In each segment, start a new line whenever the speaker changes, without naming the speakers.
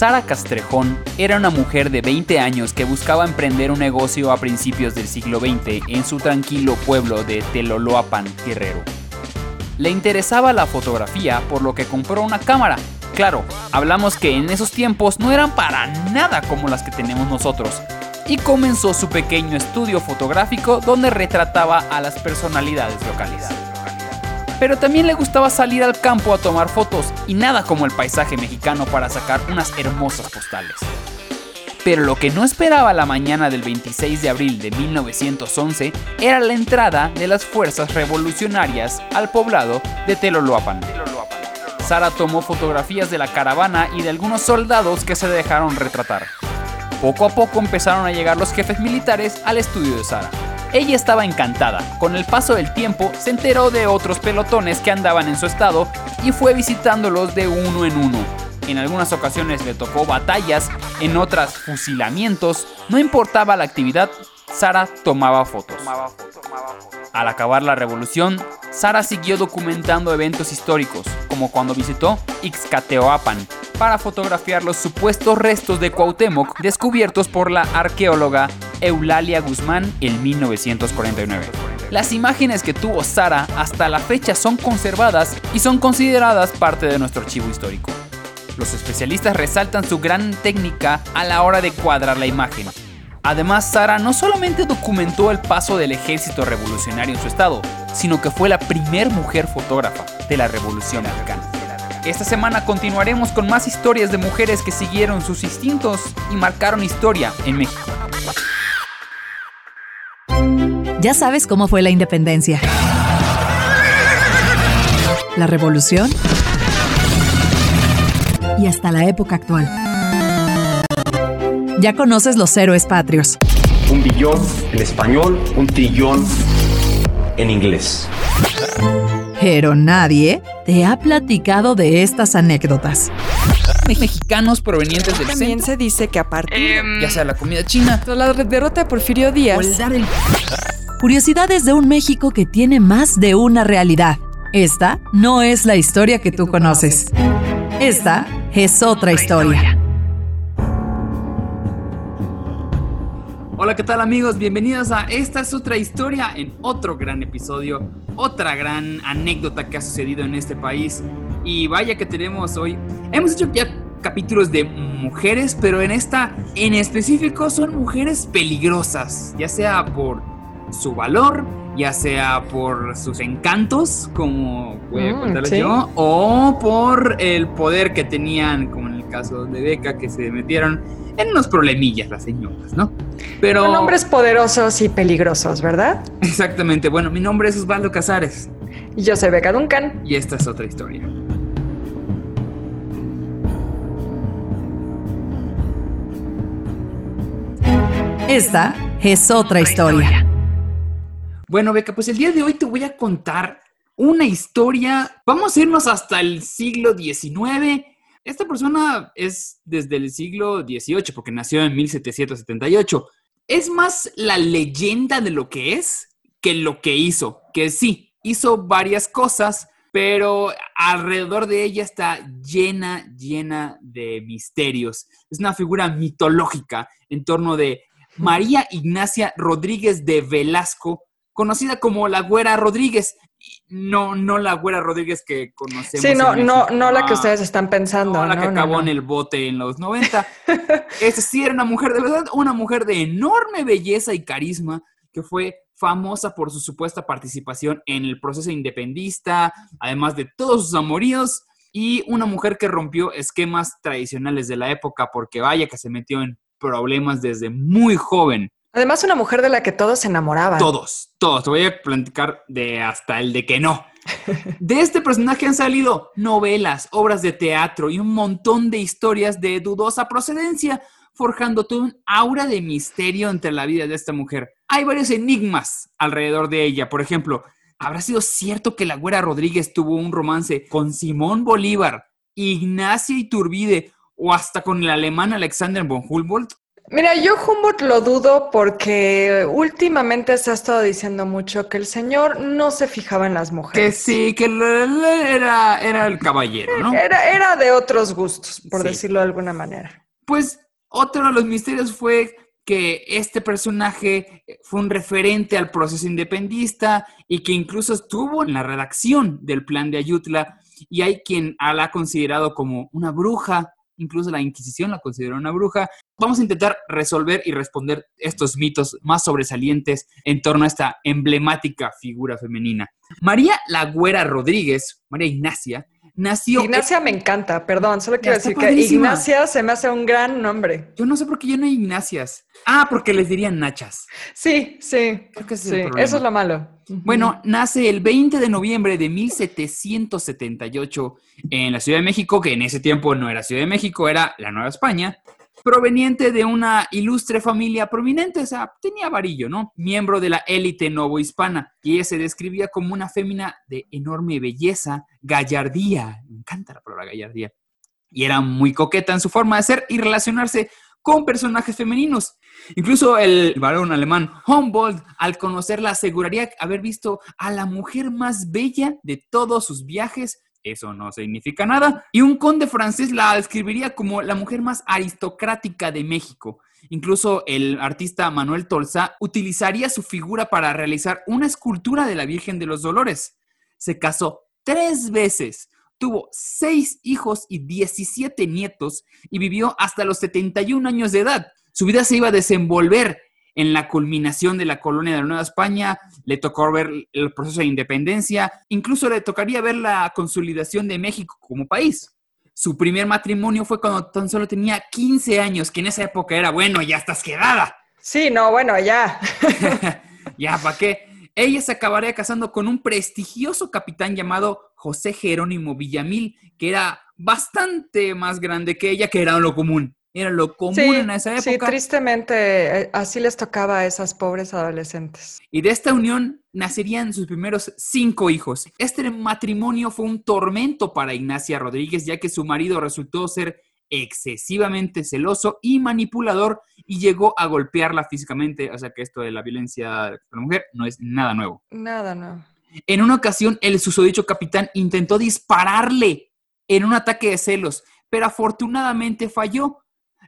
Sara Castrejón era una mujer de 20 años que buscaba emprender un negocio a principios del siglo XX en su tranquilo pueblo de Teloloapan, Guerrero. Le interesaba la fotografía por lo que compró una cámara. Claro, hablamos que en esos tiempos no eran para nada como las que tenemos nosotros. Y comenzó su pequeño estudio fotográfico donde retrataba a las personalidades locales pero también le gustaba salir al campo a tomar fotos y nada como el paisaje mexicano para sacar unas hermosas postales. Pero lo que no esperaba la mañana del 26 de abril de 1911 era la entrada de las fuerzas revolucionarias al poblado de Teloloapan. Sara tomó fotografías de la caravana y de algunos soldados que se dejaron retratar. Poco a poco empezaron a llegar los jefes militares al estudio de Sara. Ella estaba encantada. Con el paso del tiempo se enteró de otros pelotones que andaban en su estado y fue visitándolos de uno en uno. En algunas ocasiones le tocó batallas, en otras fusilamientos. No importaba la actividad, Sara tomaba fotos. Al acabar la revolución, Sara siguió documentando eventos históricos, como cuando visitó Ixcateoapan, para fotografiar los supuestos restos de Cuauhtémoc descubiertos por la arqueóloga Eulalia Guzmán en 1949. Las imágenes que tuvo Sara hasta la fecha son conservadas y son consideradas parte de nuestro archivo histórico. Los especialistas resaltan su gran técnica a la hora de cuadrar la imagen. Además, Sara no solamente documentó el paso del ejército revolucionario en su estado, sino que fue la primer mujer fotógrafa de la Revolución Americana. Esta semana continuaremos con más historias de mujeres que siguieron sus instintos y marcaron historia en México.
Ya sabes cómo fue la independencia. La revolución. Y hasta la época actual. Ya conoces los héroes patrios.
Un billón en español, un trillón en inglés.
Pero nadie te ha platicado de estas anécdotas.
Mexicanos provenientes del
También se dice que a partir
ya sea la comida china
la derrota de Porfirio Díaz,
Curiosidades de un México que tiene más de una realidad. Esta no es la historia que tú conoces. Esta es otra historia.
Hola, ¿qué tal amigos? Bienvenidos a Esta es otra historia en otro gran episodio, otra gran anécdota que ha sucedido en este país. Y vaya que tenemos hoy, hemos hecho ya capítulos de mujeres, pero en esta en específico son mujeres peligrosas, ya sea por su valor, ya sea por sus encantos, como voy a
Mm, sí.
yo, o por el poder que tenían, como en el caso de Beca, que se metieron en unos problemillas las señoras, ¿no? Pero
son hombres poderosos y peligrosos, ¿verdad?
exactamente, bueno, mi nombre es Osvaldo Casares
Y yo soy Beca Duncan.
y esta es otra historia.
Esta es otra historia.
Bueno, Beca, pues el día de hoy te voy a contar una historia. Vamos a irnos hasta el siglo XIX. Esta persona es desde el siglo XVIII, porque nació en 1778. Es más la leyenda de lo que es que lo que hizo. Que sí, hizo varias cosas, pero alrededor de ella está llena, llena de misterios. Es una figura mitológica en torno de María Ignacia Rodríguez de Velasco, conocida como la Güera Rodríguez. No, no la Güera Rodríguez que conocemos.
Sí, no, no, no la que
Ah,
ustedes están pensando.
no, la
no,
que acabó
no.
en el bote en los 90. Esa sí era una mujer de verdad, una mujer de enorme belleza y carisma que fue famosa por su supuesta participación en el proceso independista, además de todos sus amoríos, y una mujer que rompió esquemas tradicionales de la época porque vaya que se metió en problemas desde muy joven.
Además, una mujer de la que todos se enamoraban.
Todos, todos. Te voy a platicar de hasta el de que no. De este personaje han salido novelas, obras de teatro y un montón de historias de dudosa procedencia, forjando todo un aura de misterio entre la vida de esta mujer. Hay varios enigmas alrededor de ella. Por ejemplo, ¿habrá sido cierto que la güera Rodríguez tuvo un romance con Simón Bolívar, Ignacia Iturbide o hasta con el alemán Alexander von Humboldt?
Mira, yo Humboldt lo dudo porque últimamente se ha estado diciendo mucho que el señor no se fijaba en las
Que
mujeres.
sí, que l- l- era, era el caballero, ¿no?
Era, era de otros gustos, por
Sí.
decirlo de alguna manera.
Pues otro de los misterios fue que este personaje fue un referente al proceso independista y que incluso estuvo en la redacción del plan de Ayutla y hay quien la ha considerado como una bruja, incluso la Inquisición la consideró una bruja. Vamos a intentar resolver y responder estos mitos más sobresalientes en torno a esta emblemática figura femenina. María La Güera Rodríguez, María Ignacia, nació...
Ignacia me encanta, perdón, solo quiero decir que. Ignacia se me hace un gran nombre.
Yo no sé por qué yo no hay Ignacias. Ah, porque les dirían Nachas.
Sí, sí,
Creo que
sí, eso es lo malo.
Bueno, nace el 20 de noviembre de 1778 en la Ciudad de México, que en ese tiempo no era Ciudad de México, era la Nueva España, proveniente de una ilustre familia prominente, o sea, tenía varillo, ¿no? Miembro de la élite novohispana, y ella se describía como una fémina de enorme belleza, gallardía, me encanta la palabra gallardía, y era muy coqueta en su forma de ser y relacionarse con personajes femeninos. Incluso el varón alemán Humboldt, al conocerla, aseguraría haber visto a la mujer más bella de todos sus viajes. Eso no significa nada. Y un conde francés la describiría como la mujer más aristocrática de México. Incluso el artista Manuel Tolsá utilizaría su figura para realizar una escultura de la Virgen de los Dolores. Se casó tres veces, tuvo seis hijos y 17 nietos y vivió hasta los 71 años de edad. Su vida se iba a desenvolver en la culminación de la colonia de la Nueva España, le tocó ver el proceso de independencia, incluso le tocaría ver la consolidación de México como país. Su primer matrimonio fue cuando tan solo tenía 15 años, que en esa época era, bueno, ya estás quedada.
Sí, no, bueno, ya.
ya, ¿para qué? Ella se acabaría casando con un prestigioso capitán llamado José Jerónimo Villamil, que era bastante más grande que ella, que era lo común. Era lo común
Sí,
en esa
sí,
época.
tristemente eh, así les tocaba a esas pobres adolescentes.
y de esta unión nacerían sus primeros cinco hijos. Este matrimonio fue un tormento para Ignacia Rodríguez, ya que su marido resultó ser excesivamente celoso y manipulador y llegó a golpearla físicamente. O sea que esto de la violencia de la mujer no es nada nuevo.
Nada, no.
En una ocasión, el susodicho capitán intentó dispararle en un ataque de celos, pero afortunadamente falló.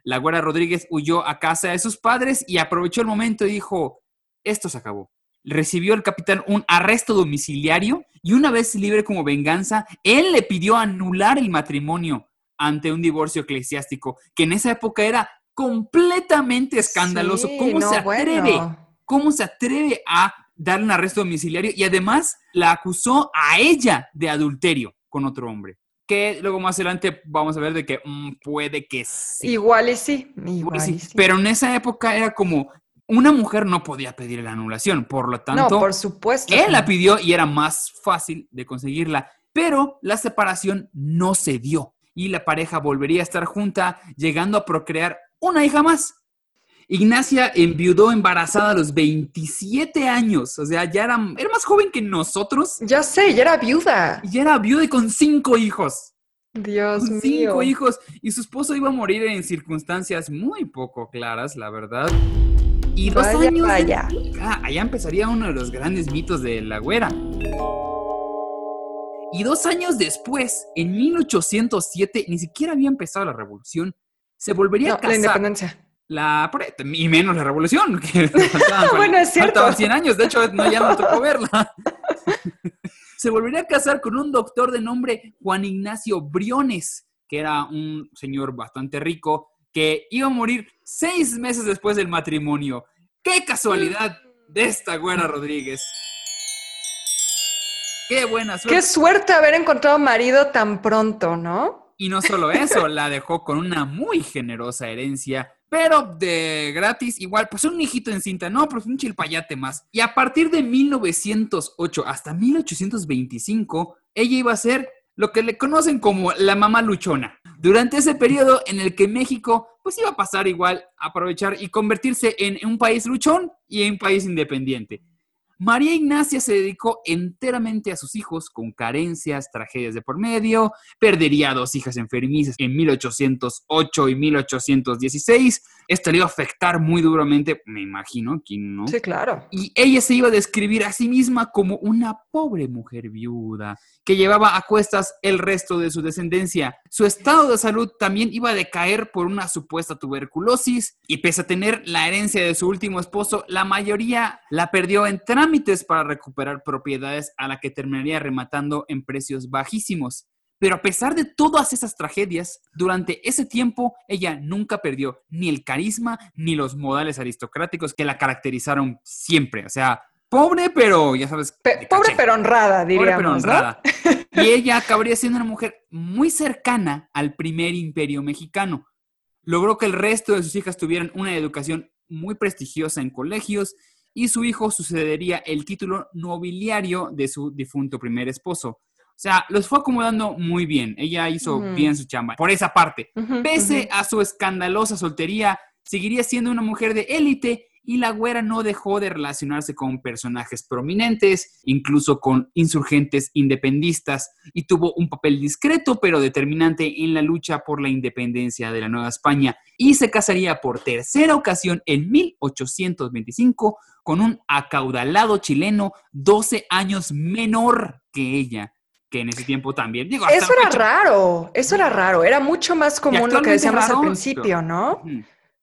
La güera Rodríguez huyó a casa de sus padres y aprovechó el momento y dijo, esto se acabó. Recibió el capitán un arresto domiciliario y una vez libre como venganza, él le pidió anular el matrimonio ante un divorcio eclesiástico, que en esa época era completamente escandaloso.
Sí,
¿Cómo
no,
se atreve?
bueno.
¿Cómo se atreve a darle un arresto domiciliario? Y además la acusó a ella de adulterio con otro hombre. Que luego más adelante vamos a ver de que mm, puede que sí.
Igual y sí,
Igual sí.
y sí.
Pero en esa época era como una mujer no podía pedir la anulación, por lo
no,
tanto,
por supuesto.
él la
no.
pidió y era más fácil de conseguirla. Pero la separación no se dio y la pareja volvería a estar junta, llegando a procrear una hija más. Ignacia enviudó embarazada a los 27 años, o sea, ya era, era más joven que nosotros
Ya sé, ya era viuda.
y ya era viuda y con cinco hijos.
Dios
Con
mío.
cinco hijos y su esposo iba a morir en circunstancias muy poco claras, la verdad. Y dos
Vaya,
años.
vaya.
Ah, allá empezaría uno de los grandes mitos de la güera. Y dos años después, en 1807, ni siquiera había empezado la revolución, se volvería
No,
a
la
casar.
independencia.
La, y menos la revolución. que faltaban,
Bueno, es cierto.
faltaban 100 años, de hecho, no, ya no tocó verla. Se volvería a casar con un doctor de nombre Juan Ignacio Briones, que era un señor bastante rico, que iba a morir seis meses después del matrimonio. ¡Qué casualidad de esta güera Rodríguez! ¡Qué buena suerte!
Qué suerte haber encontrado marido tan pronto, ¿no?
Y no solo eso, la dejó con una muy generosa herencia, pero de gratis, igual, pues un hijito en cinta, no, pues un chilpayate más. Y a partir de 1908 hasta 1825, ella iba a ser lo que le conocen como la mamá luchona. Durante ese periodo en el que México, pues iba a pasar igual, aprovechar y convertirse en un país luchón y en un país independiente. María Ignacia se dedicó enteramente a sus hijos, con carencias, tragedias de por medio, perdería a dos hijas enfermizas en 1808 y 1816. Esto le iba a afectar muy duramente, me imagino, ¿quién no?
Sí, claro.
Y ella se iba a describir a sí misma como una pobre mujer viuda que llevaba a cuestas el resto de su descendencia. Su estado de salud también iba a decaer por una supuesta tuberculosis y pese a tener la herencia de su último esposo, la mayoría la perdió en trámites para recuperar propiedades a la que terminaría rematando en precios bajísimos. Pero a pesar de todas esas tragedias, durante ese tiempo ella nunca perdió ni el carisma ni los modales aristocráticos que la caracterizaron siempre. O sea, pobre, pero ya sabes.
pobre, pero honrada, diríamos. Pobre, pero honrada.
Y ella acabaría siendo una mujer muy cercana al primer imperio mexicano. Logró que el resto de sus hijas tuvieran una educación muy prestigiosa en colegios y su hijo sucedería el título nobiliario de su difunto primer esposo. O sea, los fue acomodando muy bien. Ella hizo bien su chamba. Por esa parte, pese a su escandalosa soltería, seguiría siendo una mujer de élite y la güera no dejó de relacionarse con personajes prominentes, incluso con insurgentes independistas, y tuvo un papel discreto pero determinante en la lucha por la independencia de la Nueva España, y se casaría por tercera ocasión en 1825 con un acaudalado chileno 12 años menor que ella que en ese tiempo también.
Digo, eso era raro, eso era raro, era mucho más común lo que decíamos al principio, ¿no?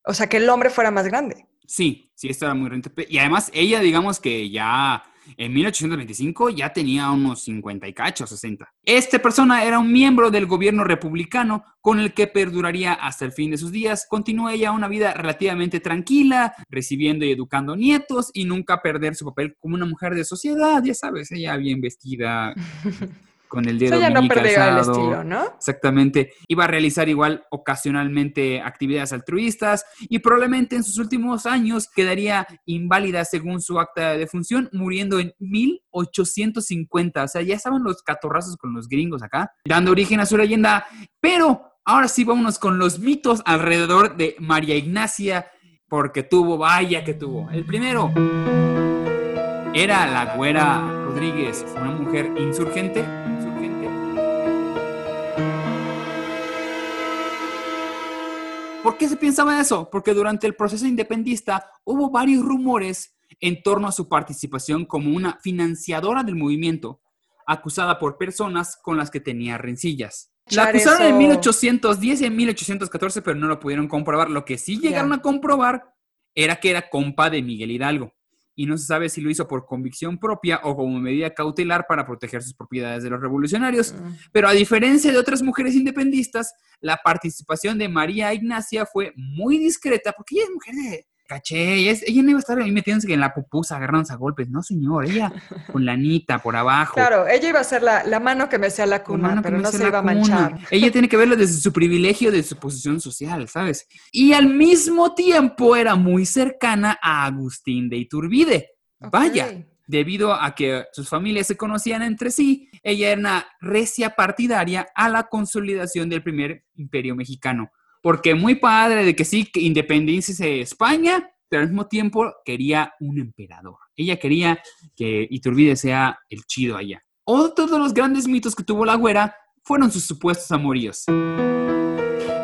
O sea, que el hombre fuera más grande.
Sí, sí, esto era muy rentable. Y además, ella, digamos que ya en 1825 ya tenía unos 50 y cacho, 60. Esta persona era un miembro del gobierno republicano con el que perduraría hasta el fin de sus días. Continúa ella una vida relativamente tranquila, recibiendo y educando nietos y nunca perder su papel como una mujer de sociedad, ya sabes, ella bien vestida. con el dedo
ya no el estilo, ¿no?
Exactamente. Iba a realizar igual ocasionalmente actividades altruistas y probablemente en sus últimos años quedaría inválida según su acta de defunción, muriendo en 1850. O sea, ya estaban los catorrazos con los gringos acá, dando origen a su leyenda. Pero ahora sí vámonos con los mitos alrededor de María Ignacia, porque tuvo, vaya que tuvo. El primero era la güera Rodríguez, una mujer insurgente ¿Por qué se pensaba eso? Porque durante el proceso independista hubo varios rumores en torno a su participación como una financiadora del movimiento, acusada por personas con las que tenía rencillas. La acusaron en 1810 y en 1814, pero no lo pudieron comprobar. Lo que sí llegaron a comprobar era que era compa de Miguel Hidalgo y no se sabe si lo hizo por convicción propia o como medida cautelar para proteger sus propiedades de los revolucionarios. Mm. Pero a diferencia de otras mujeres independistas, la participación de María Ignacia fue muy discreta porque ella es mujer de, caché, ella, no iba a estar ahí metiéndose en la pupusa, agarrándose a golpes, no señor, ella con la anita por abajo.
Claro, ella iba a ser la, mano que me hacía la cuna, pero no se iba a manchar.
Ella tiene que verlo desde su privilegio, de su posición social, ¿sabes? Y al mismo tiempo era muy cercana a Agustín de Iturbide. Vaya, debido a que sus familias se conocían entre sí, ella era una recia partidaria a la consolidación del primer imperio mexicano porque muy padre de que sí, que de España, pero al mismo tiempo quería un emperador. Ella quería que Iturbide sea el chido allá. Otro de los grandes mitos que tuvo la güera fueron sus supuestos amoríos.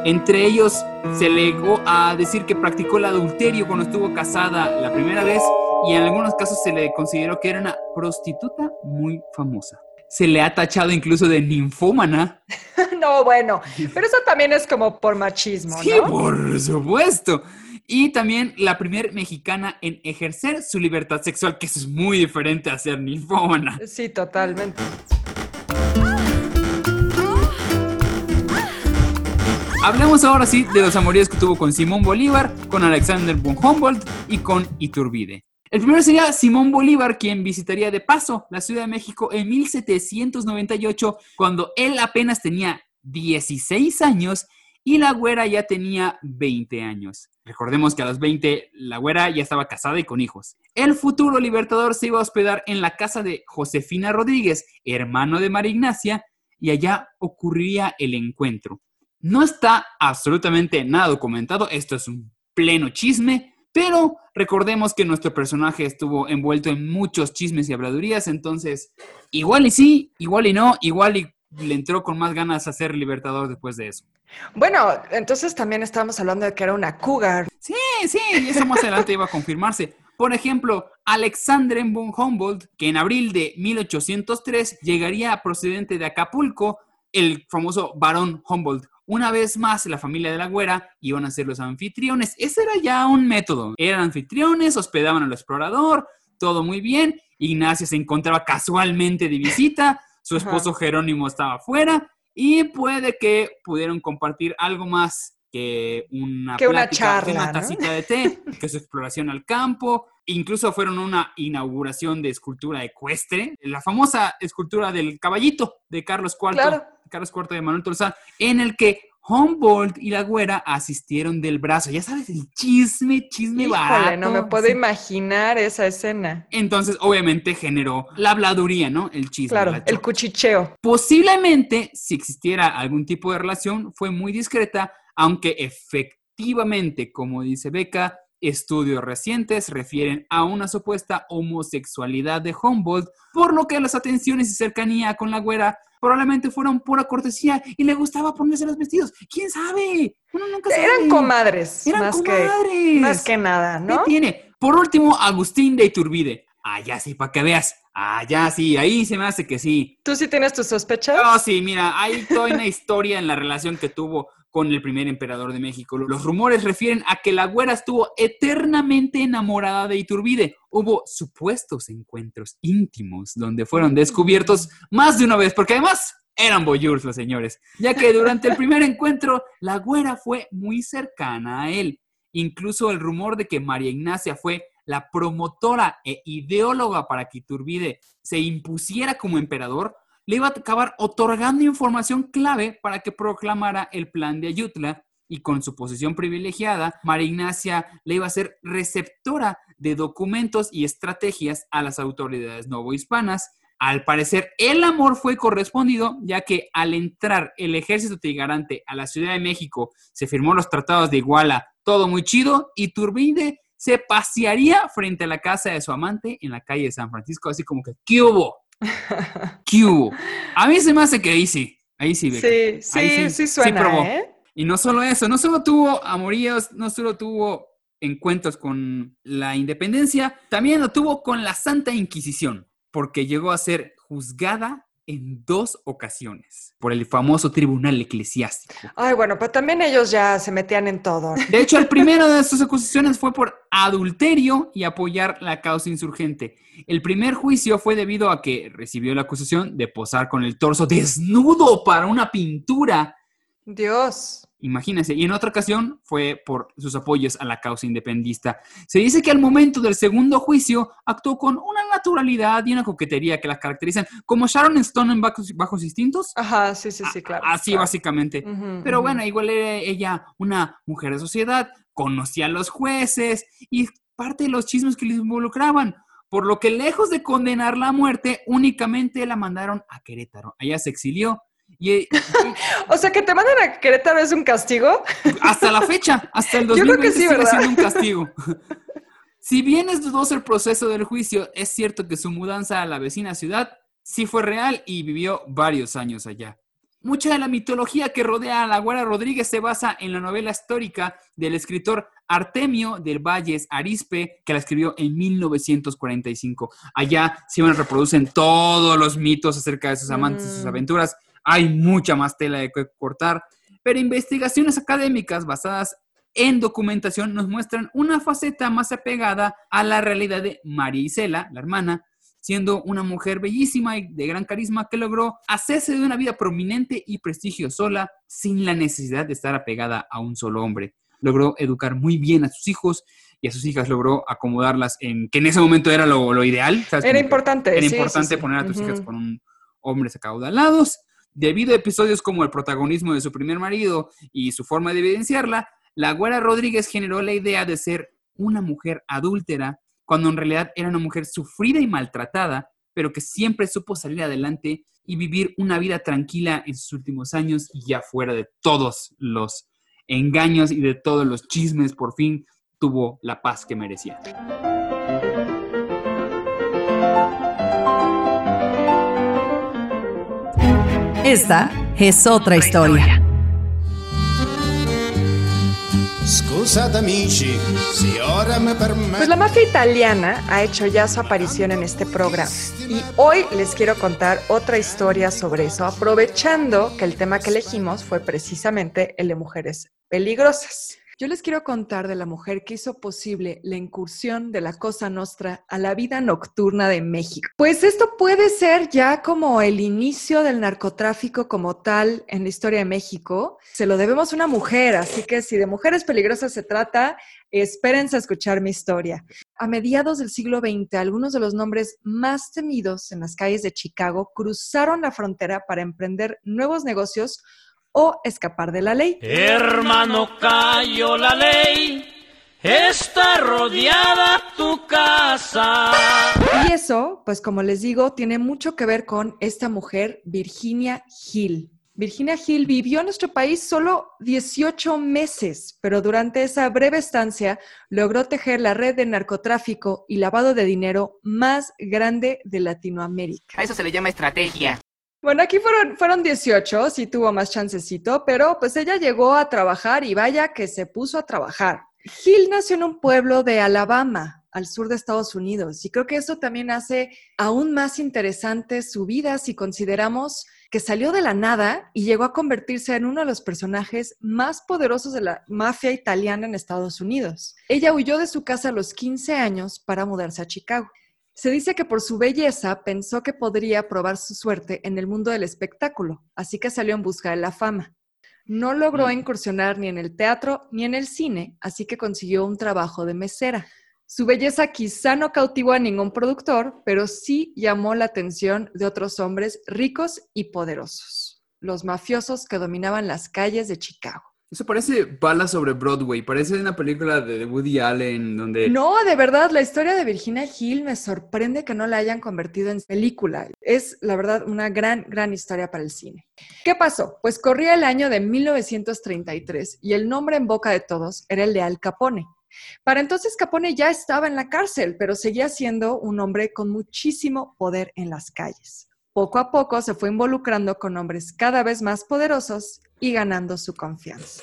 Entre ellos se legó a decir que practicó el adulterio cuando estuvo casada la primera vez y en algunos casos se le consideró que era una prostituta muy famosa se le ha tachado incluso de ninfómana.
no, bueno, pero eso también es como por machismo, ¿no?
Sí, por supuesto. Y también la primera mexicana en ejercer su libertad sexual, que eso es muy diferente a ser ninfómana.
Sí, totalmente.
Hablemos ahora sí de los amoríos que tuvo con Simón Bolívar, con Alexander von Humboldt y con Iturbide. El primero sería Simón Bolívar, quien visitaría de paso la Ciudad de México en 1798, cuando él apenas tenía 16 años y la güera ya tenía 20 años. Recordemos que a los 20 la güera ya estaba casada y con hijos. El futuro libertador se iba a hospedar en la casa de Josefina Rodríguez, hermano de María Ignacia, y allá ocurriría el encuentro. No está absolutamente nada documentado, esto es un pleno chisme, Pero recordemos que nuestro personaje estuvo envuelto en muchos chismes y habladurías, entonces igual y sí, igual y no, igual y le entró con más ganas a ser libertador después de eso.
Bueno, entonces también estábamos hablando de que era una cougar.
Sí, sí, y eso más adelante iba a confirmarse. Por ejemplo, Alexander von Humboldt, que en abril de 1803 llegaría procedente de Acapulco, el famoso barón Humboldt. Una vez más, la familia de la güera iban a ser los anfitriones. Ese era ya un método. Eran anfitriones, hospedaban al explorador, todo muy bien. Ignacia se encontraba casualmente de visita, su esposo Jerónimo estaba afuera y puede que pudieron compartir algo más que una,
que una charla,
una tacita de té, que su exploración al campo. Incluso fueron una inauguración de escultura ecuestre, la famosa escultura del caballito de Carlos IV, Carlos IV de Manuel Tolzán, en el que Humboldt y la güera asistieron del brazo. Ya sabes, el chisme, chisme Híjole,
no me puedo imaginar esa escena.
Entonces, obviamente, generó la habladuría, ¿no? El chisme.
Claro, el cuchicheo.
Posiblemente, si existiera algún tipo de relación, fue muy discreta, aunque efectivamente, como dice Beca, estudios recientes refieren a una supuesta homosexualidad de Humboldt, por lo que las atenciones y cercanía con la güera probablemente fueron pura cortesía y le gustaba ponerse los vestidos. ¿Quién sabe?
Uno nunca sabe. Eran comadres.
Eran más comadres.
Que, más que nada, ¿no?
¿Qué tiene? Por último, Agustín de Iturbide. Ya sí, para que veas. Ya sí, ahí se me hace que sí.
¿Tú sí tienes tus sospechas?
Oh, sí, mira, hay toda una historia en la relación que tuvo con el primer emperador de México. Los rumores refieren a que la güera estuvo eternamente enamorada de Iturbide. Hubo supuestos encuentros íntimos donde fueron descubiertos más de una vez, porque además eran boyurs los señores, ya que durante el primer encuentro la güera fue muy cercana a él. Incluso el rumor de que María Ignacia fue la promotora e ideóloga para que Iturbide se impusiera como emperador le iba a acabar otorgando información clave para que proclamara el plan de Ayutla y con su posición privilegiada, María Ignacia le iba a ser receptora de documentos y estrategias a las autoridades novohispanas. Al parecer, el amor fue correspondido, ya que al entrar el ejército trigarante a la Ciudad de México, se firmó los tratados de Iguala, todo muy chido, y Turbide se pasearía frente a la casa de su amante en la calle de San Francisco, así como que, ¿qué hubo? ¿Qué A mí se me hace que ahí sí. Ahí sí,
Sí, sí, sí, suena, ¿eh?
Y no solo eso, no solo tuvo amoríos, no solo tuvo encuentros con la independencia, también lo tuvo con la Santa Inquisición, porque llegó a ser juzgada en dos ocasiones por el famoso tribunal eclesiástico.
Ay, bueno, pero también ellos ya se metían en todo.
De hecho, el primero de estas acusaciones fue por adulterio y apoyar la causa insurgente. El primer juicio fue debido a que recibió la acusación de posar con el torso desnudo para una pintura.
Dios.
Imagínense. Y en otra ocasión fue por sus apoyos a la causa independista. Se dice que al momento del segundo juicio actuó con una naturalidad y una coquetería que la caracterizan, como Sharon Stone en Bajos, Instintos.
Ajá, sí, sí, sí, claro.
Así básicamente. Pero bueno, igual era ella una mujer de sociedad, conocía a los jueces y parte de los chismes que les involucraban. Por lo que lejos de condenarla a muerte, únicamente la mandaron a Querétaro. Allá se exilió y,
o sea, que te mandan a Querétaro es un castigo.
Hasta la fecha, hasta el 2020 sigue siendo un castigo. Si bien es dudoso el proceso del juicio, es cierto que su mudanza a la vecina ciudad sí fue real y vivió varios años allá. Mucha de la mitología que rodea a la Guara Rodríguez se basa en la novela histórica del escritor Artemio del Valles Arispe, que la escribió en 1945. Allá se reproducen todos los mitos acerca de sus amantes y sus mm. aventuras hay mucha más tela de que cortar, pero investigaciones académicas basadas en documentación nos muestran una faceta más apegada a la realidad de María Isela, la hermana, siendo una mujer bellísima y de gran carisma que logró hacerse de una vida prominente y prestigio sola sin la necesidad de estar apegada a un solo hombre. Logró educar muy bien a sus hijos y a sus hijas logró acomodarlas en que en ese momento era lo, ideal.
Era importante.
Era importante poner a tus hijas con un hombres acaudalados. Debido a episodios como el protagonismo de su primer marido y su forma de evidenciarla, la Güera Rodríguez generó la idea de ser una mujer adúltera, cuando en realidad era una mujer sufrida y maltratada, pero que siempre supo salir adelante y vivir una vida tranquila en sus últimos años y ya fuera de todos los engaños y de todos los chismes, por fin obtuvo la paz que merecía.
Esta es otra historia.
Pues la mafia italiana ha hecho ya su aparición en este programa y hoy les quiero contar otra historia sobre eso, aprovechando que el tema que elegimos fue precisamente el de mujeres peligrosas. Yo les quiero contar de la mujer que hizo posible la incursión de la Cosa Nostra a la vida nocturna de México. Pues esto puede ser ya como el inicio del narcotráfico como tal en la historia de México. Se lo debemos a una mujer, así que si de mujeres peligrosas se trata, espérense a escuchar mi historia. A mediados del siglo XX, algunos de los nombres más temidos en las calles de Chicago cruzaron la frontera para emprender nuevos negocios o escapar de la ley.
Hermano, cayó la ley. Está rodeada tu casa.
Y eso, pues como les digo, tiene mucho que ver con esta mujer, Virginia Hill. Virginia Hill vivió en nuestro país solo 18 meses, pero durante esa breve estancia logró tejer la red de narcotráfico y lavado de dinero más grande de Latinoamérica.
A eso se le llama estrategia.
Bueno, aquí fueron, fueron 18, sí tuvo más chancecito, pero pues ella llegó a trabajar y vaya que se puso a trabajar. Hill nació en un pueblo de Alabama, al sur de Estados Unidos, y creo que eso también hace aún más interesante su vida si consideramos que salió de la nada y llegó a convertirse en uno de los personajes más poderosos de la mafia italiana en Estados Unidos. Ella huyó de su casa a los 15 años para mudarse a Chicago. Se dice que por su belleza pensó que podría probar su suerte en el mundo del espectáculo, así que salió en busca de la fama. No logró mm. incursionar ni en el teatro ni en el cine, así que consiguió un trabajo de mesera. Su belleza quizá no cautivó a ningún productor, pero sí llamó la atención de otros hombres ricos y poderosos, los mafiosos que dominaban las calles de Chicago.
Eso parece bala sobre Broadway, parece una película de Woody Allen donde...
No, de verdad, la historia de Virginia Hill me sorprende que no la hayan convertido en película. Es, la verdad, una gran, gran historia para el cine. ¿Qué pasó? Pues corría el año de 1933 y el nombre en boca de todos era el de Al Capone. Para entonces Capone ya estaba en la cárcel, pero seguía siendo un hombre con muchísimo poder en las calles. Poco a poco se fue involucrando con hombres cada vez más poderosos y ganando su confianza.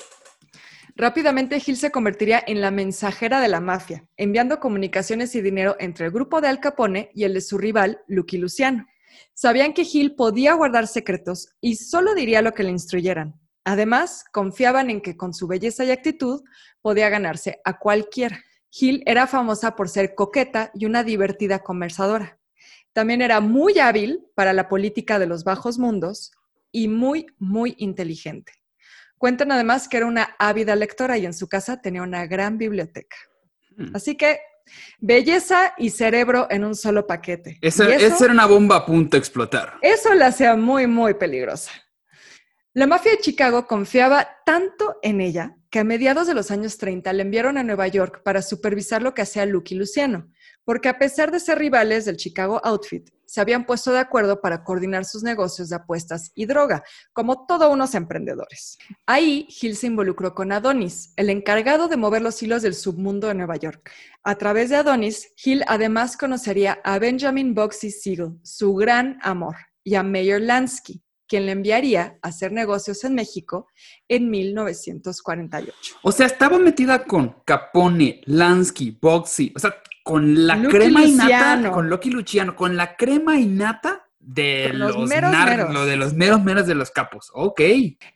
Rápidamente Gil se convertiría en la mensajera de la mafia, enviando comunicaciones y dinero entre el grupo de Al Capone y el de su rival, Lucky Luciano. Sabían que Gil podía guardar secretos y solo diría lo que le instruyeran. Además, confiaban en que con su belleza y actitud podía ganarse a cualquiera. Gil era famosa por ser coqueta y una divertida conversadora. También era muy hábil para la política de los bajos mundos y muy, muy inteligente. Cuentan además que era una ávida lectora y en su casa tenía una gran biblioteca. Hmm. Así que belleza y cerebro en un solo paquete.
Esa, era una bomba a punto de explotar.
Eso la hacía muy, muy peligrosa. La mafia de Chicago confiaba tanto en ella que a mediados de los años 30 le enviaron a Nueva York para supervisar lo que hacía Lucky Luciano, porque a pesar de ser rivales del Chicago Outfit, se habían puesto de acuerdo para coordinar sus negocios de apuestas y droga, como todos unos emprendedores. Ahí, Hill se involucró con Adonis, el encargado de mover los hilos del submundo de Nueva York. A través de Adonis, Hill además conocería a Benjamin Boxy Siegel, su gran amor, y a Mayor Lansky, quien le enviaría a hacer negocios en México en 1948. O
sea, estaba metida con Capone, Lansky, Boxy, o sea, con la crema innata, con Loki Luciano, con la crema innata de los, meros, Lo de los meros meros de los capos. Ok.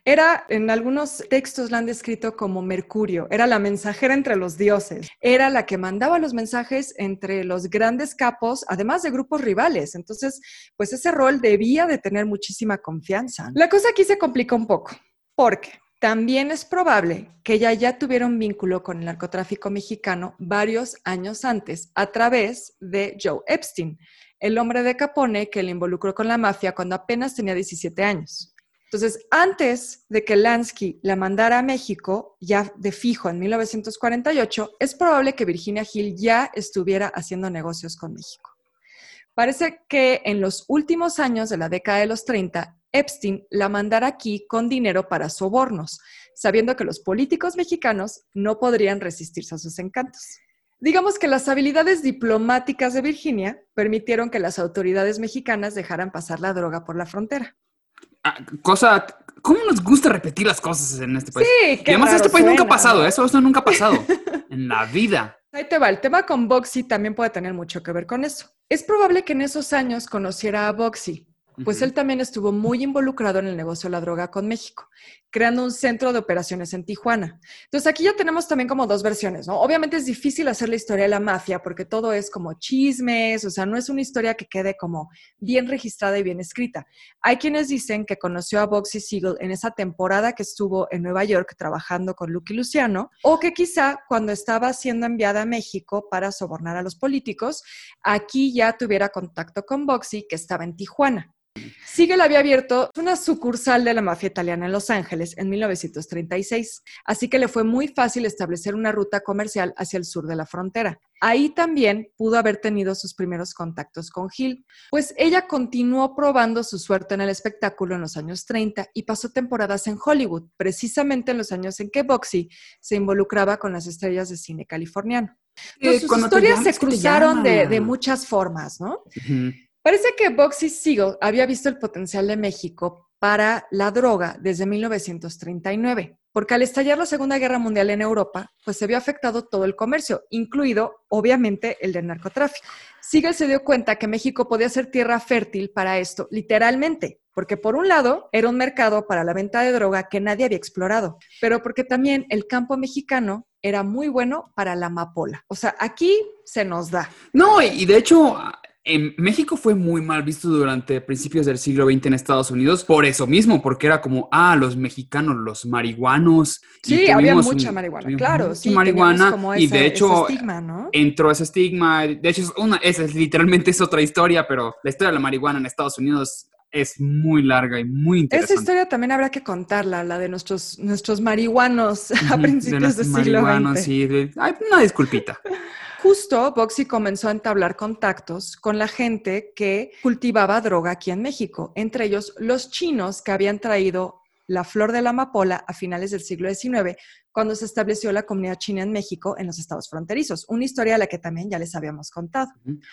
Era, en algunos textos la han descrito como Mercurio. Era la mensajera entre los dioses. Era la que mandaba los mensajes entre los grandes capos, además de grupos rivales. Entonces, pues ese rol debía de tener muchísima confianza. La cosa aquí se complica un poco. Porque también es probable que ella ya tuviera un vínculo con el narcotráfico mexicano varios años antes a través de Joe Epstein, el hombre de Capone que le involucró con la mafia cuando apenas tenía 17 años. Entonces, antes de que Lansky la mandara a México, ya de fijo en 1948, es probable que Virginia Hill ya estuviera haciendo negocios con México. Parece que en los últimos años de la década de los 30, Epstein la mandara aquí con dinero para sobornos. sabiendo que los políticos mexicanos no podrían resistirse a sus encantos. Digamos que las habilidades diplomáticas de Virginia permitieron que las autoridades mexicanas dejaran pasar la droga por la frontera.
Ah, cosa, ¿cómo nos gusta repetir las cosas en este país?
Sí,
y además este país nunca ha pasado, eso, eso nunca ha pasado en la vida.
Ahí te va, el tema con Boxy también puede tener mucho que ver con eso. Es probable que en esos años conociera a Boxy, pues él también estuvo muy involucrado en el negocio de la droga con México, creando un centro de operaciones en Tijuana. Entonces aquí ya tenemos también como dos versiones, ¿no? Obviamente es difícil hacer la historia de la mafia porque todo es como chismes, o sea, no es una historia que quede como bien registrada y bien escrita. Hay quienes dicen que conoció a Boxy Siegel en esa temporada que estuvo en Nueva York trabajando con Lucky Luciano, o que quizá cuando estaba siendo enviada a México para sobornar a los políticos, aquí ya tuviera contacto con Boxy que estaba en Tijuana. Siegel había abierto una sucursal de la mafia italiana en Los Ángeles en 1936, así que le fue muy fácil establecer una ruta comercial hacia el sur de la frontera. Ahí también pudo haber tenido sus primeros contactos con Gil, pues ella continuó probando su suerte en el espectáculo en los años 30 y pasó temporadas en Hollywood, precisamente en los años en que Boxy se involucraba con las estrellas de cine californiano. sus historias se cruzaron de, muchas formas, ¿no? Parece que Boxy Siegel había visto el potencial de México para la droga desde 1939, porque al estallar la Segunda Guerra Mundial en Europa, pues se vio afectado todo el comercio, incluido obviamente el del narcotráfico. Siegel se dio cuenta que México podía ser tierra fértil para esto, literalmente, porque por un lado era un mercado para la venta de droga que nadie había explorado, pero porque también el campo mexicano era muy bueno para la amapola. O sea, aquí se nos da.
No, y de hecho en México fue muy mal visto durante principios del siglo XX en Estados Unidos por eso mismo, porque era como, ah, los mexicanos, los marihuanos.
Sí, había mucha marihuana, claro. Sí,
marihuana y de hecho entró ese estigma. De hecho, es una, esa es literalmente es otra historia, pero la historia de la marihuana en Estados Unidos es muy larga y muy interesante.
Esa historia también habrá que contarla, la de nuestros, nuestros marihuanos a principios del siglo XX.
Sí, Ay, una disculpita.
Justo Boxy comenzó a entablar contactos con la gente que cultivaba droga aquí en México, entre ellos los chinos que habían traído la flor de la amapola a finales del siglo XIX, cuando se estableció la comunidad china en México en los estados fronterizos, una historia a la que también ya les habíamos contado.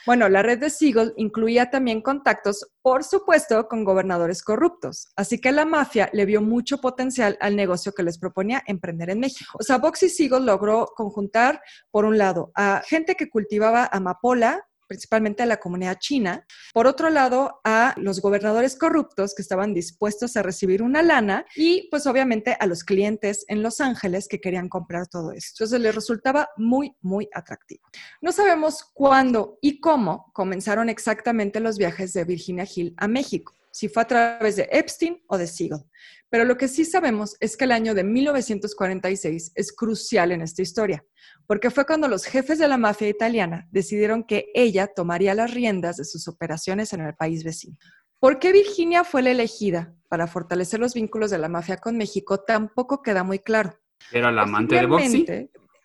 Bueno, la red de Siegel incluía también contactos, por supuesto, con gobernadores corruptos, así que la mafia le vio mucho potencial al negocio que les proponía emprender en México. O sea, Boxy Siegel logró conjuntar, por un lado, a gente que cultivaba amapola, principalmente a la comunidad china. Por otro lado, a los gobernadores corruptos que estaban dispuestos a recibir una lana y pues obviamente a los clientes en Los Ángeles que querían comprar todo esto. Entonces les resultaba muy, muy atractivo. No sabemos cuándo y cómo comenzaron exactamente los viajes de Virginia Hill a México si fue a través de Epstein o de Siegel. Pero lo que sí sabemos es que el año de 1946 es crucial en esta historia, porque fue cuando los jefes de la mafia italiana decidieron que ella tomaría las riendas de sus operaciones en el país vecino. ¿Por qué Virginia fue la elegida para fortalecer los vínculos de la mafia con México? Tampoco queda muy claro.
¿Era la amante de Boxy?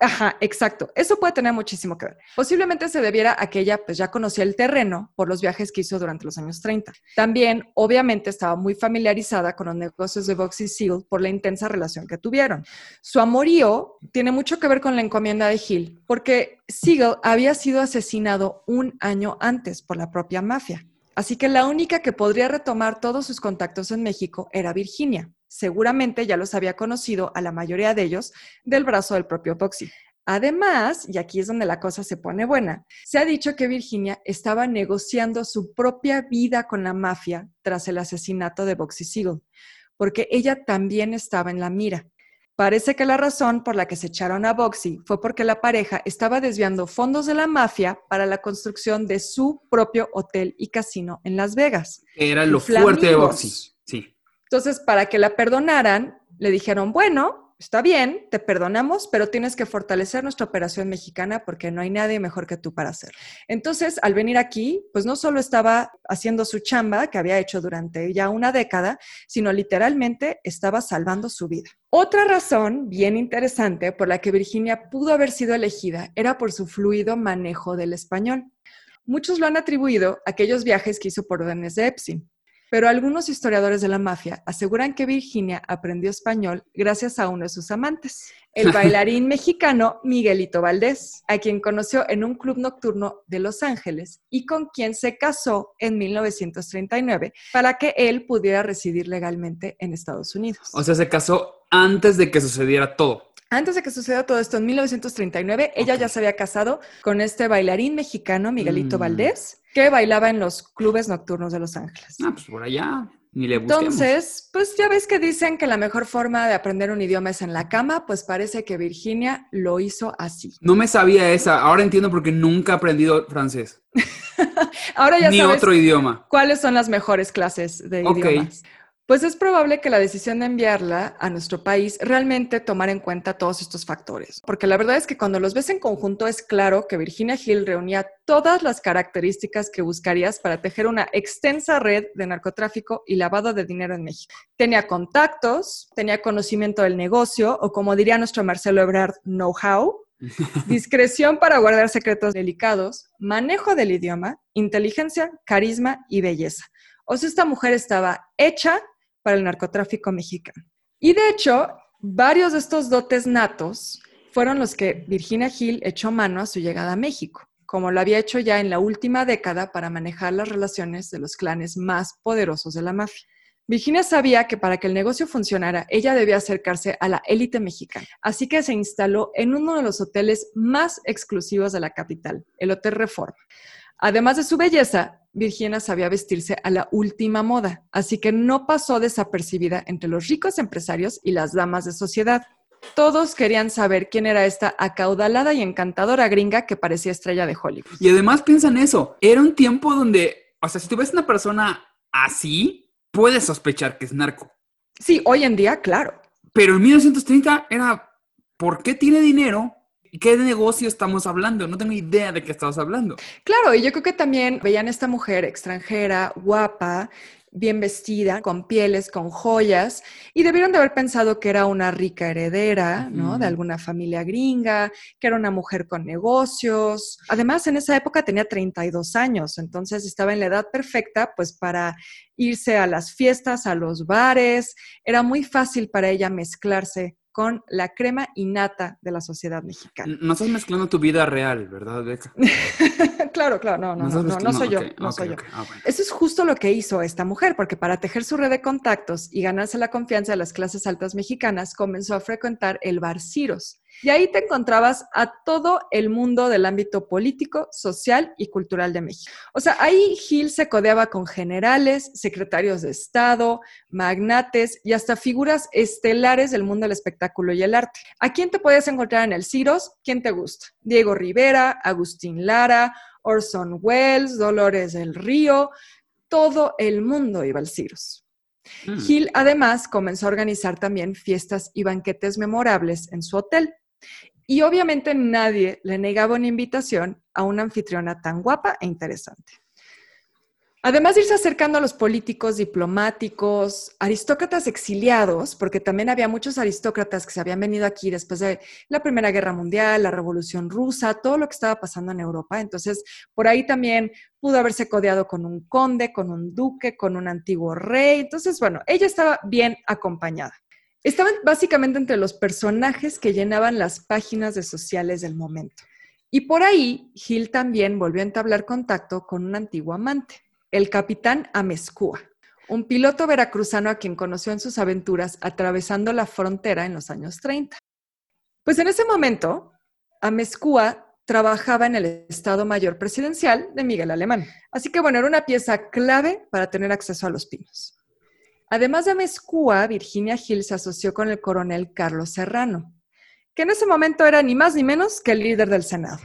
Ajá, exacto. Eso puede tener muchísimo que ver. Posiblemente se debiera a que ella pues ya conocía el terreno por los viajes que hizo durante los años 30. También, obviamente, estaba muy familiarizada con los negocios de Boxy Seal por la intensa relación que tuvieron. Su amorío tiene mucho que ver con la encomienda de Hill, porque Siegel había sido asesinado un año antes por la propia mafia. Así que la única que podría retomar todos sus contactos en México era Virginia seguramente ya los había conocido a la mayoría de ellos del brazo del propio Boxy. Además, y aquí es donde la cosa se pone buena, se ha dicho que Virginia estaba negociando su propia vida con la mafia tras el asesinato de Boxy Siegel, porque ella también estaba en la mira. Parece que la razón por la que se echaron a Boxy fue porque la pareja estaba desviando fondos de la mafia para la construcción de su propio hotel y casino en Las Vegas.
Era lo fuerte de Boxy.
Entonces, para que la perdonaran, le dijeron, bueno, está bien, te perdonamos, pero tienes que fortalecer nuestra operación mexicana porque no hay nadie mejor que tú para hacerlo. Entonces, al venir aquí, pues no solo estaba haciendo su chamba que había hecho durante ya una década, sino literalmente estaba salvando su vida. Otra razón bien interesante por la que Virginia pudo haber sido elegida era por su fluido manejo del español. Muchos lo han atribuido a aquellos viajes que hizo por órdenes de Epstein. Pero algunos historiadores de la mafia aseguran que Virginia aprendió español gracias a uno de sus amantes, el bailarín mexicano Miguelito Valdés, a quien conoció en un club nocturno de Los Ángeles y con quien se casó en 1939 para que él pudiera residir legalmente en Estados Unidos.
O sea, se casó antes de que sucediera todo.
Antes de que suceda todo esto, en 1939, ella ya se había casado con este bailarín mexicano, Miguelito
Mm.
Valdés, que bailaba en los clubes nocturnos de Los Ángeles.
Ah, pues por allá. Ni le busquemos.
Entonces, pues ya ves que dicen que la mejor forma de aprender un idioma es en la cama, pues parece que Virginia lo hizo así.
No me sabía esa. Ahora entiendo por qué nunca he aprendido francés.
Ahora ya
Ni
sabes
otro idioma.
cuáles son las mejores clases de
Ok.
idiomas. Pues es probable que la decisión de enviarla a nuestro país realmente tomara en cuenta todos estos factores, porque la verdad es que cuando los ves en conjunto es claro que Virginia Hill reunía todas las características que buscarías para tejer una extensa red de narcotráfico y lavado de dinero en México. Tenía contactos, tenía conocimiento del negocio, o como diría nuestro Marcelo Ebrard, know-how, discreción para guardar secretos delicados, manejo del idioma, inteligencia, carisma y belleza. O sea, esta mujer estaba hecha para el narcotráfico mexicano. Y de hecho, varios de estos dotes natos fueron los que Virginia Hill echó mano a su llegada a México, como lo había hecho ya en la última década para manejar las relaciones de los clanes más poderosos de la mafia. Virginia sabía que para que el negocio funcionara, ella debía acercarse a la élite mexicana, así que se instaló en uno de los hoteles más exclusivos de la capital, el Hotel Reforma. Además de su belleza, Virginia sabía vestirse a la última moda, así que no pasó desapercibida entre los ricos empresarios y las damas de sociedad. Todos querían saber quién era esta acaudalada y encantadora gringa que parecía estrella de Hollywood.
Y además piensan eso. Era un tiempo donde, o sea, si tú ves una persona así, puedes sospechar que es narco.
Sí, hoy en día, claro.
Pero en 1930 era, ¿por qué tiene dinero? ¿Y qué negocio estamos hablando? No tengo idea de qué estamos hablando.
Claro, y yo creo que también veían a esta mujer extranjera, guapa, bien vestida, con pieles, con joyas, y debieron de haber pensado que era una rica heredera, ¿no? De alguna familia gringa, que era una mujer con negocios. Además, en esa época tenía 32 años, entonces estaba en la edad perfecta, pues para irse a las fiestas, a los bares. Era muy fácil para ella mezclarse con la crema innata de la sociedad mexicana.
No estás mezclando tu vida real, ¿verdad, Beca?
claro, claro, no, no, no, no, no soy yo, no soy yo.
Ah, bueno.
Eso es justo lo que hizo esta mujer, porque para tejer su red de contactos y ganarse la confianza de las clases altas mexicanas, comenzó a frecuentar el bar Ciros. Y ahí te encontrabas a todo el mundo del ámbito político, social y cultural de México. O sea, ahí Gil se codeaba con generales, secretarios de Estado, magnates y hasta figuras estelares del mundo del espectáculo y el arte. ¿A quién te puedes encontrar en el Ciros? ¿Quién te gusta? Diego Rivera, Agustín Lara, Orson Welles, Dolores del Río, todo el mundo iba al Ciros.
Mm.
Gil además comenzó a organizar también fiestas y banquetes memorables en su hotel. Y obviamente nadie le negaba una invitación a una anfitriona tan guapa e interesante. Además de irse acercando a los políticos, diplomáticos, aristócratas exiliados, porque también había muchos aristócratas que se habían venido aquí después de la Primera Guerra Mundial, la Revolución Rusa, todo lo que estaba pasando en Europa. Entonces, por ahí también pudo haberse codeado con un conde, con un duque, con un antiguo rey. Entonces, bueno, ella estaba bien acompañada. Estaban básicamente entre los personajes que llenaban las páginas de sociales del momento. Y por ahí, Gil también volvió a entablar contacto con un antiguo amante, el capitán Amezcua, un piloto veracruzano a quien conoció en sus aventuras atravesando la frontera en los años 30. Pues en ese momento, Amezcua trabajaba en el Estado Mayor Presidencial de Miguel Alemán. Así que bueno, era una pieza clave para tener acceso a los pinos. Además de Amezcua, Virginia Hill se asoció con el coronel Carlos Serrano, que en ese momento era ni más ni menos que el líder del Senado.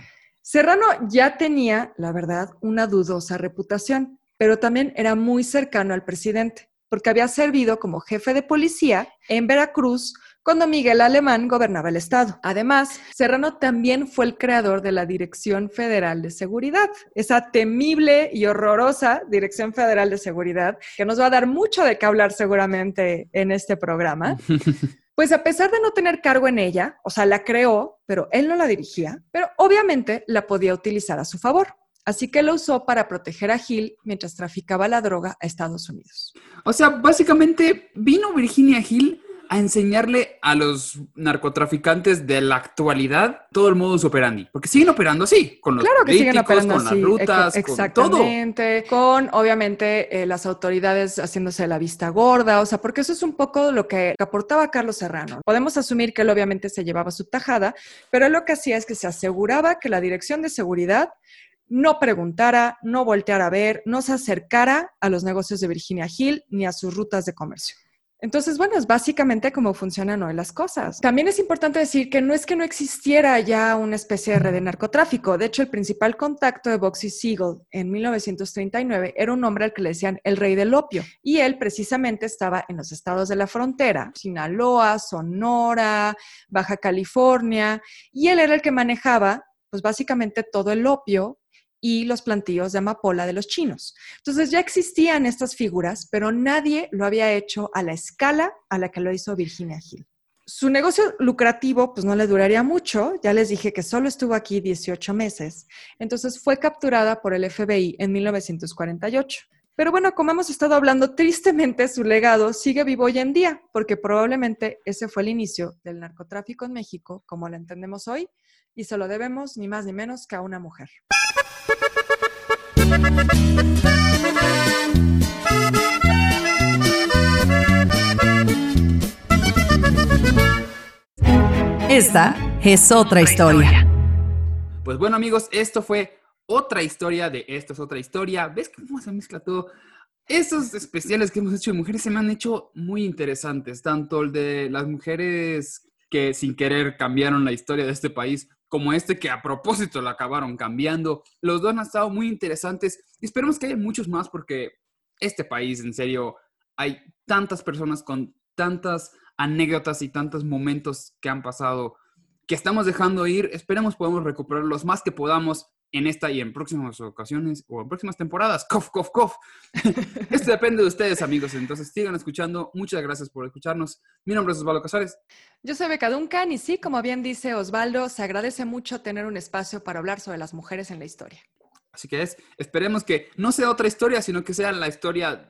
Serrano ya tenía, la verdad, una dudosa reputación, pero también era muy cercano al presidente, porque había servido como jefe de policía en Veracruz cuando Miguel Alemán gobernaba el estado. Además, Serrano también fue el creador de la Dirección Federal de Seguridad, esa temible y horrorosa Dirección Federal de Seguridad, que nos va a dar mucho de qué hablar seguramente en este programa. Pues a pesar de no tener cargo en ella, o sea, la creó, pero él no la dirigía, pero obviamente la podía utilizar a su favor. así que lo usó para proteger a Hill mientras traficaba la droga a Estados Unidos.
O sea, básicamente vino Virginia Hill a enseñarle a los narcotraficantes de la actualidad todo el modus operandi, porque siguen operando así, con los
claro que siguen operando
con
así,
las rutas,
exactamente, con, obviamente eh, las autoridades haciéndose la vista gorda, o sea, porque eso es un poco lo que aportaba Carlos Serrano. Podemos asumir que él obviamente se llevaba su tajada, pero él lo que hacía es que se aseguraba que la dirección de seguridad no preguntara, no volteara a ver, no se acercara a los negocios de Virginia Hill ni a sus rutas de comercio. Entonces, bueno, es básicamente cómo funcionan hoy las cosas. También es importante decir que no es que no existiera ya una especie de red de narcotráfico. De hecho, el principal contacto de Boxy Siegel en 1939 era un hombre al que le decían el rey del opio. Y él precisamente estaba en los estados de la frontera, Sinaloa, Sonora, Baja California, y él era el que manejaba, pues básicamente todo el opio y los plantíos de amapola de los chinos. Entonces ya existían estas figuras, pero nadie lo había hecho a la escala a la que lo hizo Virginia Hill. Su negocio lucrativo pues no le duraría mucho, ya les dije que solo estuvo aquí 18 meses, entonces fue capturada por el FBI en 1948. Pero bueno, como hemos estado hablando, tristemente su legado sigue vivo hoy en día, porque probablemente ese fue el inicio del narcotráfico en México, como lo entendemos hoy, y se lo debemos ni más ni menos que a una mujer.
Esta es otra historia.
Pues bueno amigos, esto fue otra historia de Esto es otra historia. ¿Ves cómo se mezcla todo? Estos especiales que hemos hecho de mujeres se me han hecho muy interesantes, tanto el de las mujeres que sin querer cambiaron la historia de este país, como este que a propósito lo acabaron cambiando. Los dos han estado muy interesantes y esperemos que haya muchos más porque este país, en serio, hay tantas personas con tantas anécdotas y tantos momentos que han pasado que estamos dejando ir. Esperemos podamos recuperar los más que podamos en esta y en próximas ocasiones o en próximas temporadas. Cof, cof, cof. Esto depende de ustedes, amigos. Entonces sigan escuchando. Muchas gracias por escucharnos. Mi nombre es Osvaldo Casares.
Yo soy Beca Duncan y sí, como bien dice Osvaldo, se agradece mucho tener un espacio para hablar sobre las mujeres en la historia.
Así que es, esperemos que no sea otra historia, sino que sea la historia